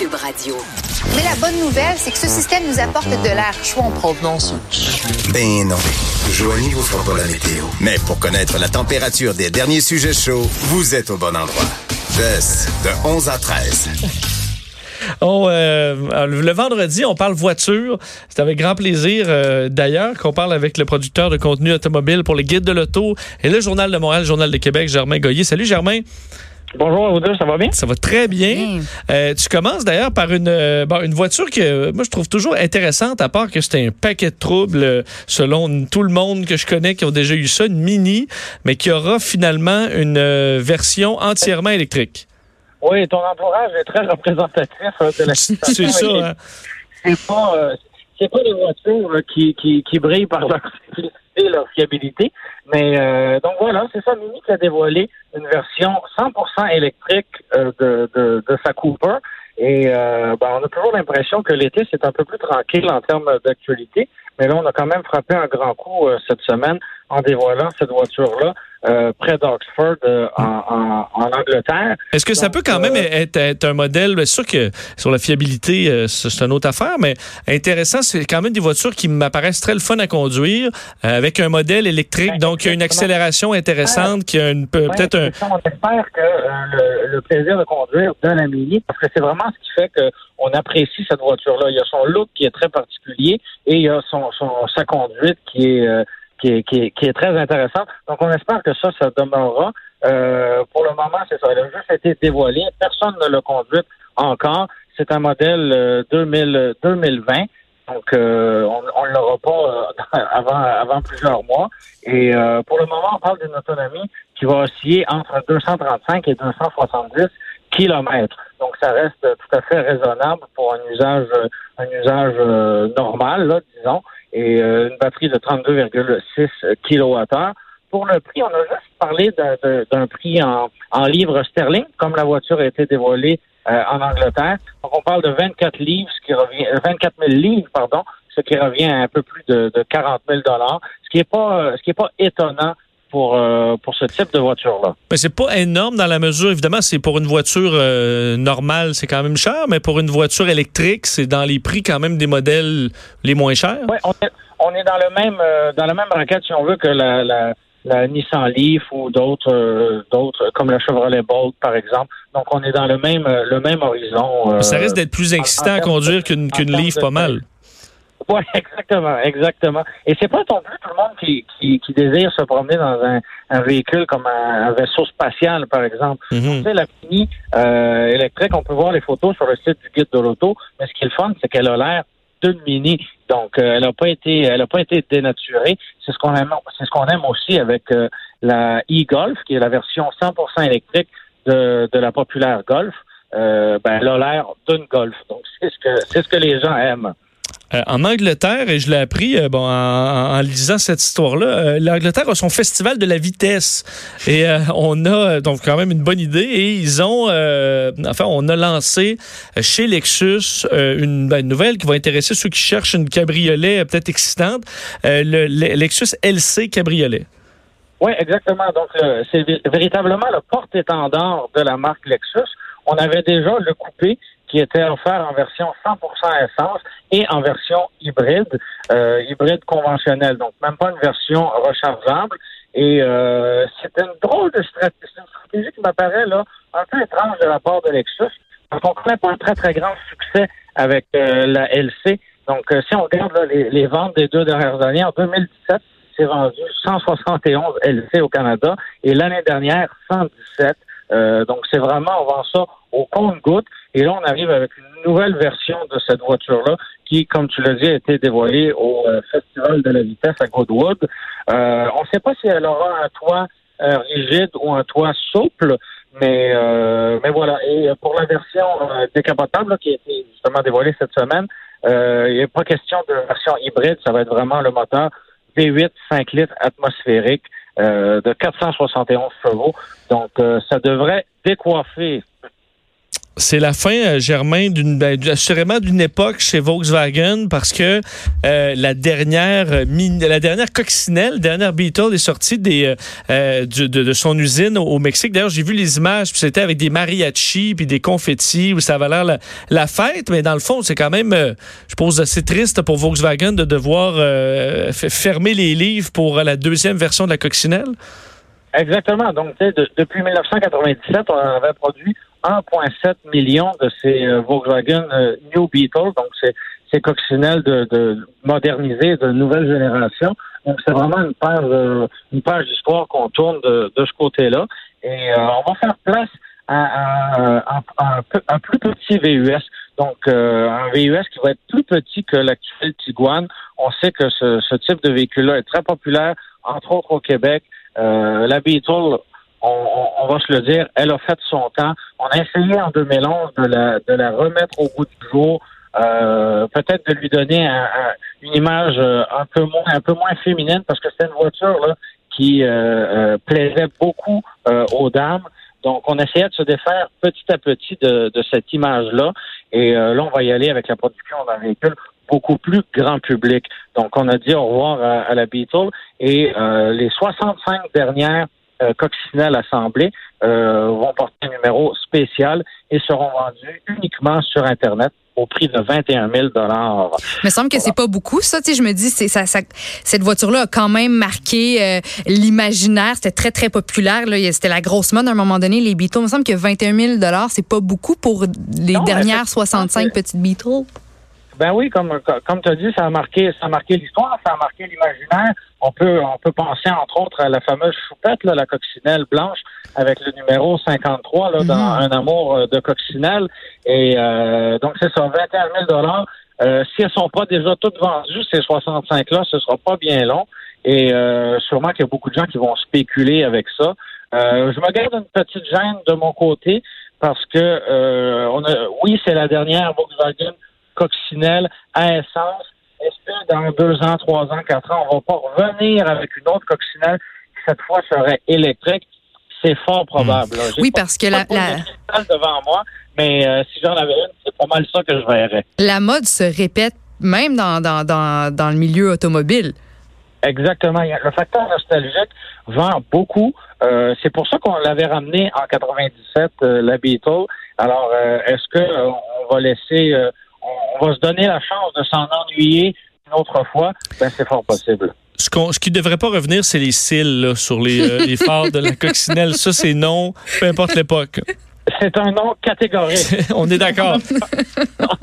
Cube Radio. Mais la bonne nouvelle, c'est que ce système nous apporte de l'air chaud en provenance. Ben non. Joignez vous fera pas la météo. Mais pour connaître la température des derniers sujets chauds, vous êtes au bon endroit. de 11 à 13. On, euh, le vendredi, on parle voiture. C'est avec grand plaisir, euh, d'ailleurs, qu'on parle avec le producteur de contenu automobile pour les guides de l'auto et le Journal de Montréal, le Journal de Québec, Germain Goyer. Salut, Germain. Bonjour à vous deux, ça va bien? Ça va très bien. Euh, tu commences d'ailleurs par une, une voiture que moi je trouve toujours intéressante, à part que c'était un paquet de troubles selon tout le monde que je connais qui ont déjà eu ça, une Mini, mais qui aura finalement une version entièrement électrique. Oui, ton entourage est très représentatif hein, de la situation. C'est ça. Hein? C'est pas, euh, c'est pas des voitures euh, qui, qui, qui brillent par leur leur fiabilité. Mais euh, donc voilà, c'est ça. Mini qui a dévoilé une version 100% électrique de, de, de sa Cooper. Et ben, on a toujours l'impression que l'été, c'est un peu plus tranquille en termes d'actualité. Mais là, on a quand même frappé un grand coup cette semaine en dévoilant cette voiture-là euh, près d'Oxford euh, en, Angleterre. Est-ce que ça peut quand même euh, être, un modèle, bien sûr que sur la fiabilité, c'est une autre affaire, mais intéressant, c'est quand même des voitures qui m'apparaissent très le fun à conduire, avec un modèle électrique, donc il y a une accélération intéressante, qui a peut-être un... On espère que le, plaisir de conduire donne la Mini, parce que c'est vraiment ce qui fait qu'on apprécie cette voiture-là. Il y a son look qui est très particulier et il y a son, son sa conduite qui est qui est, qui, est, très intéressante. Donc, on espère que ça, ça demeurera. Euh, pour le moment, c'est ça. Elle a juste été dévoilée. Personne ne l'a conduite encore. C'est un modèle 2000, euh, 2020. Donc, euh, on ne l'aura pas avant, avant plusieurs mois. Et pour le moment, on parle d'une autonomie qui va osciller entre 235 et 270 kilomètres. Donc, ça reste tout à fait raisonnable pour un usage, un usage normal, là, disons et euh, une batterie de 32,6 kWh. Pour le prix, on a juste parlé d'un prix en, livres sterling, comme la voiture a été dévoilée euh, en Angleterre. Donc, on parle de 24 livres, ce qui revient, 24 euh, 000 livres, pardon, ce qui revient à un peu plus de, de 40 000 dollars, ce qui est pas, ce qui est pas étonnant pour, euh, pour ce type de voiture-là. Mais c'est pas énorme dans la mesure, évidemment, c'est pour une voiture euh, normale, c'est quand même cher, mais pour une voiture électrique, c'est dans les prix quand même des modèles les moins chers. Oui, on est, on est dans le même euh, dans la même raquette, si on veut, que la, la, la Nissan Leaf ou d'autres d'autres comme la Chevrolet Bolt, par exemple. Donc, on est dans le même le même horizon. ça risque d'être plus excitant à conduire qu'une qu'une Leaf, pas mal. Oui, exactement, exactement. Et c'est pas non plus tout le monde qui, qui, qui désire se promener dans un, un véhicule comme un, vaisseau spatial, par exemple. Tu sais, la Mini euh, électrique, on peut voir les photos sur le site du guide de l'auto, mais ce qui est le fun, c'est qu'elle a l'air d'une Mini. Donc, euh, elle n'a pas été, elle a pas été dénaturée. C'est ce qu'on aime, c'est ce qu'on aime aussi avec euh, la e-Golf, qui est la version 100% électrique de, de la populaire Golf. ben, elle a l'air d'une Golf. Donc, c'est ce que, c'est ce que les gens aiment. Euh, en Angleterre, et je l'ai appris euh, bon, en, lisant cette histoire-là, euh, l'Angleterre a son festival de la vitesse. Et on a donc quand même une bonne idée. Et ils ont, enfin, on a lancé chez Lexus une, ben, une, nouvelle qui va intéresser ceux qui cherchent une cabriolet peut-être excitante, le, Lexus LC cabriolet. Oui, exactement. Donc, c'est véritablement le porte-étendard de la marque Lexus. On avait déjà le coupé qui était offert en version 100% essence et en version hybride, euh, hybride conventionnelle, donc même pas une version rechargeable. Et euh, c'est une drôle de stratégie, une stratégie qui m'apparaît là un peu étrange de la part de Lexus, parce qu'on connaît pas un très très grand succès avec euh, la LC. Donc si on regarde les, les, ventes des deux dernières années, en 2017, c'est vendu 171 LC au Canada et l'année dernière 117. donc c'est vraiment on vend ça au compte-goutte. Et là, on arrive avec une nouvelle version de cette voiture-là qui, comme tu l'as dit, a été dévoilée au euh, Festival de la vitesse à Goodwood. Euh, on ne sait pas si elle aura un toit euh, rigide ou un toit souple, mais mais voilà. Et pour la version décapotable qui a été justement dévoilée cette semaine, il n'y a pas question de version hybride. Ça va être vraiment le moteur V8 5 litres atmosphérique de 471 chevaux. Donc, ça devrait décoiffer C'est la fin, euh, Germain, d'une ben, assurément d'une époque chez Volkswagen parce que euh, la dernière euh, la dernière coccinelle, la dernière Beetle est sortie des, de, son usine au, Mexique. D'ailleurs, j'ai vu les images, c'était avec des mariachis puis des confettis où ça avait l'air la, fête, mais dans le fond, c'est quand même, je pense, assez triste pour Volkswagen de devoir fermer les livres pour la deuxième version de la coccinelle. Exactement. Donc, depuis 1997, on avait produit 1,7 million de ces euh, Volkswagen euh, New Beetle, donc c'est ces coccinelles de, de modernisées de nouvelle génération. Donc c'est vraiment une page euh, une page d'histoire qu'on tourne de, de ce côté-là. Et on va faire place à, un, plus petit VUS. Donc un VUS qui va être plus petit que l'actuel Tiguan. On sait que ce, ce type de véhicule-là est très populaire, entre autres au Québec. la Beetle on, va se le dire, elle a fait son temps. On a essayé en 2011 de la, de la remettre au bout du jour, euh, peut-être de lui donner une image euh, un peu moins féminine parce que c'est une voiture là, qui euh, plaisait beaucoup aux dames. Donc, on essayait de se défaire petit à petit de, cette image-là. Et là, on va y aller avec la production d'un véhicule beaucoup plus grand public. Donc, on a dit au revoir à, à la Beetle. Et les 65 dernières euh, coccinelles assemblées euh, vont porter un numéro spécial et seront vendus uniquement sur Internet au prix de 21 000 dollars. Me semble que c'est pas beaucoup, ça. Tu sais, je me dis, c'est ça, cette voiture-là a quand même marqué euh, l'imaginaire. C'était très, très populaire. C'était la grosse mode à un moment donné, les Beatles. Il me semble que 21 000 dollars, c'est pas beaucoup pour les dernières 65 petites Beatles. Ben oui, comme comme tu as dit, ça a marqué ça a marqué l'histoire, ça a marqué l'imaginaire. On peut on peut penser entre autres à la fameuse choupette, là, la coccinelle blanche avec le numéro 53 là, dans mhm. Un amour euh, de coccinelle. Et euh, donc c'est ça, 21 000 dollars. Euh, si elles sont pas déjà toutes vendues, ces 65 là, ce sera pas bien long. Et euh, sûrement qu'il y a beaucoup de gens qui vont spéculer avec ça. je me garde une petite gêne de mon côté parce que on a, oui, c'est la dernière Volkswagen coccinelle à essence. Est-ce que dans deux ans, trois ans, quatre ans, on va pas revenir avec une autre coccinelle qui cette fois serait électrique? C'est fort probable. Oui, parce que la, la... devant moi, mais euh, si j'en avais une, c'est pas mal ça que je verrais. La mode se répète même dans, dans, dans, dans le milieu automobile. Exactement. Le facteur nostalgique vend beaucoup. Euh, c'est pour ça qu'on l'avait ramené en 97, euh, la Beetle. Alors, est-ce que on va laisser on va se donner la chance de s'en ennuyer une autre fois, ben c'est fort possible. Ce, qui ne devrait pas revenir, c'est les cils sur les, euh, les phares de la coccinelle. Ça, c'est non, peu importe l'époque. C'est un nom catégorique. on est d'accord.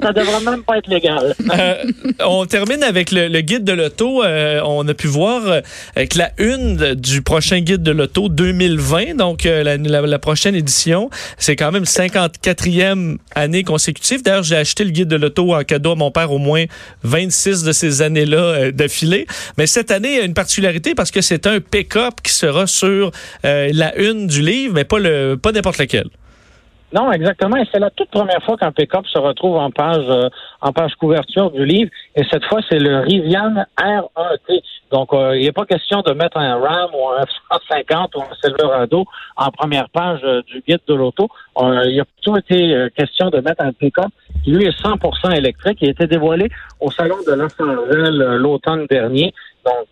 ça devrait même pas être légal. Euh, on termine avec le, guide de l'auto. Euh, on a pu voir euh, avec la une du prochain guide de l'auto 2020, donc la, prochaine édition. C'est quand même 54e année consécutive. D'ailleurs, j'ai acheté le guide de l'auto en cadeau à mon père au moins 26 de ces années-là d'affilée. Mais cette année, il y a une particularité parce que c'est un pick-up qui sera sur la une du livre, mais pas le pas n'importe lequel. Non, exactement. Et c'est la toute première fois qu'un pick-up se retrouve en page euh, en page couverture du livre. Et cette fois, c'est le Rivian R1T. Donc, euh, il n'est pas question de mettre un Ram ou un F-150 ou un Silverado en première page euh, du guide de l'auto. il a plutôt été question de mettre un pick-up qui, lui, est 100% électrique. Il a été dévoilé au Salon de Los Angeles l'automne dernier. Donc,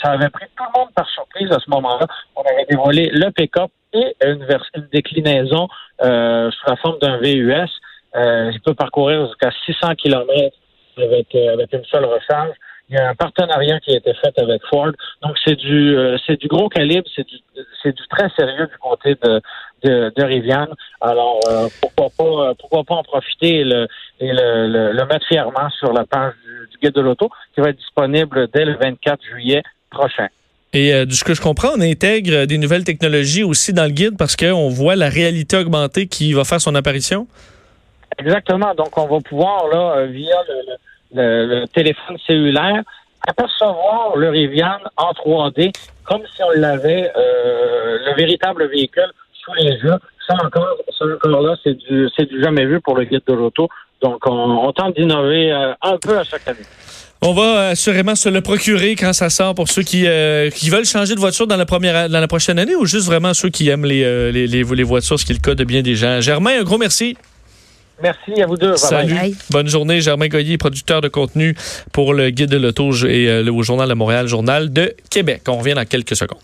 ça avait pris tout le monde par surprise à ce moment-là. On avait dévoilé le pick-up et une, une déclinaison euh, sous la forme d'un VUS. Euh, il peut parcourir jusqu'à 600 km avec, euh, avec une seule recharge. Il y a un partenariat qui a été fait avec Ford. Donc, c'est du euh, c'est du gros calibre, c'est du c'est du très sérieux du côté de, de, de Rivian. Alors, pourquoi pas pourquoi pas en profiter et le, et le, le, mettre fièrement sur la page du, du guide de l'auto qui va être disponible dès le 24 juillet prochain. Et euh, de ce que je comprends, on intègre des nouvelles technologies aussi dans le guide parce qu'on voit la réalité augmentée qui va faire son apparition? Exactement. Donc, on va pouvoir, là, euh, via le, téléphone cellulaire, apercevoir le Rivian en 3D comme si on l'avait, euh, le véritable véhicule sous les yeux. Ça encore, ça encore là, c'est du, jamais vu pour le guide de l'auto. Donc, on, on tente d'innover un peu à chaque année. On va assurément se le procurer quand ça sort pour ceux qui, euh, qui veulent changer de voiture dans la première dans la prochaine année ou juste vraiment ceux qui aiment les, euh, les, les, les voitures, ce qui est le cas de bien des gens. Germain, un gros merci. Merci à vous deux. Salut. Bye. Bonne journée. Germain Goyer, producteur de contenu pour le Guide de l'auto et euh, le Journal de Montréal, Journal de Québec. On revient dans quelques secondes.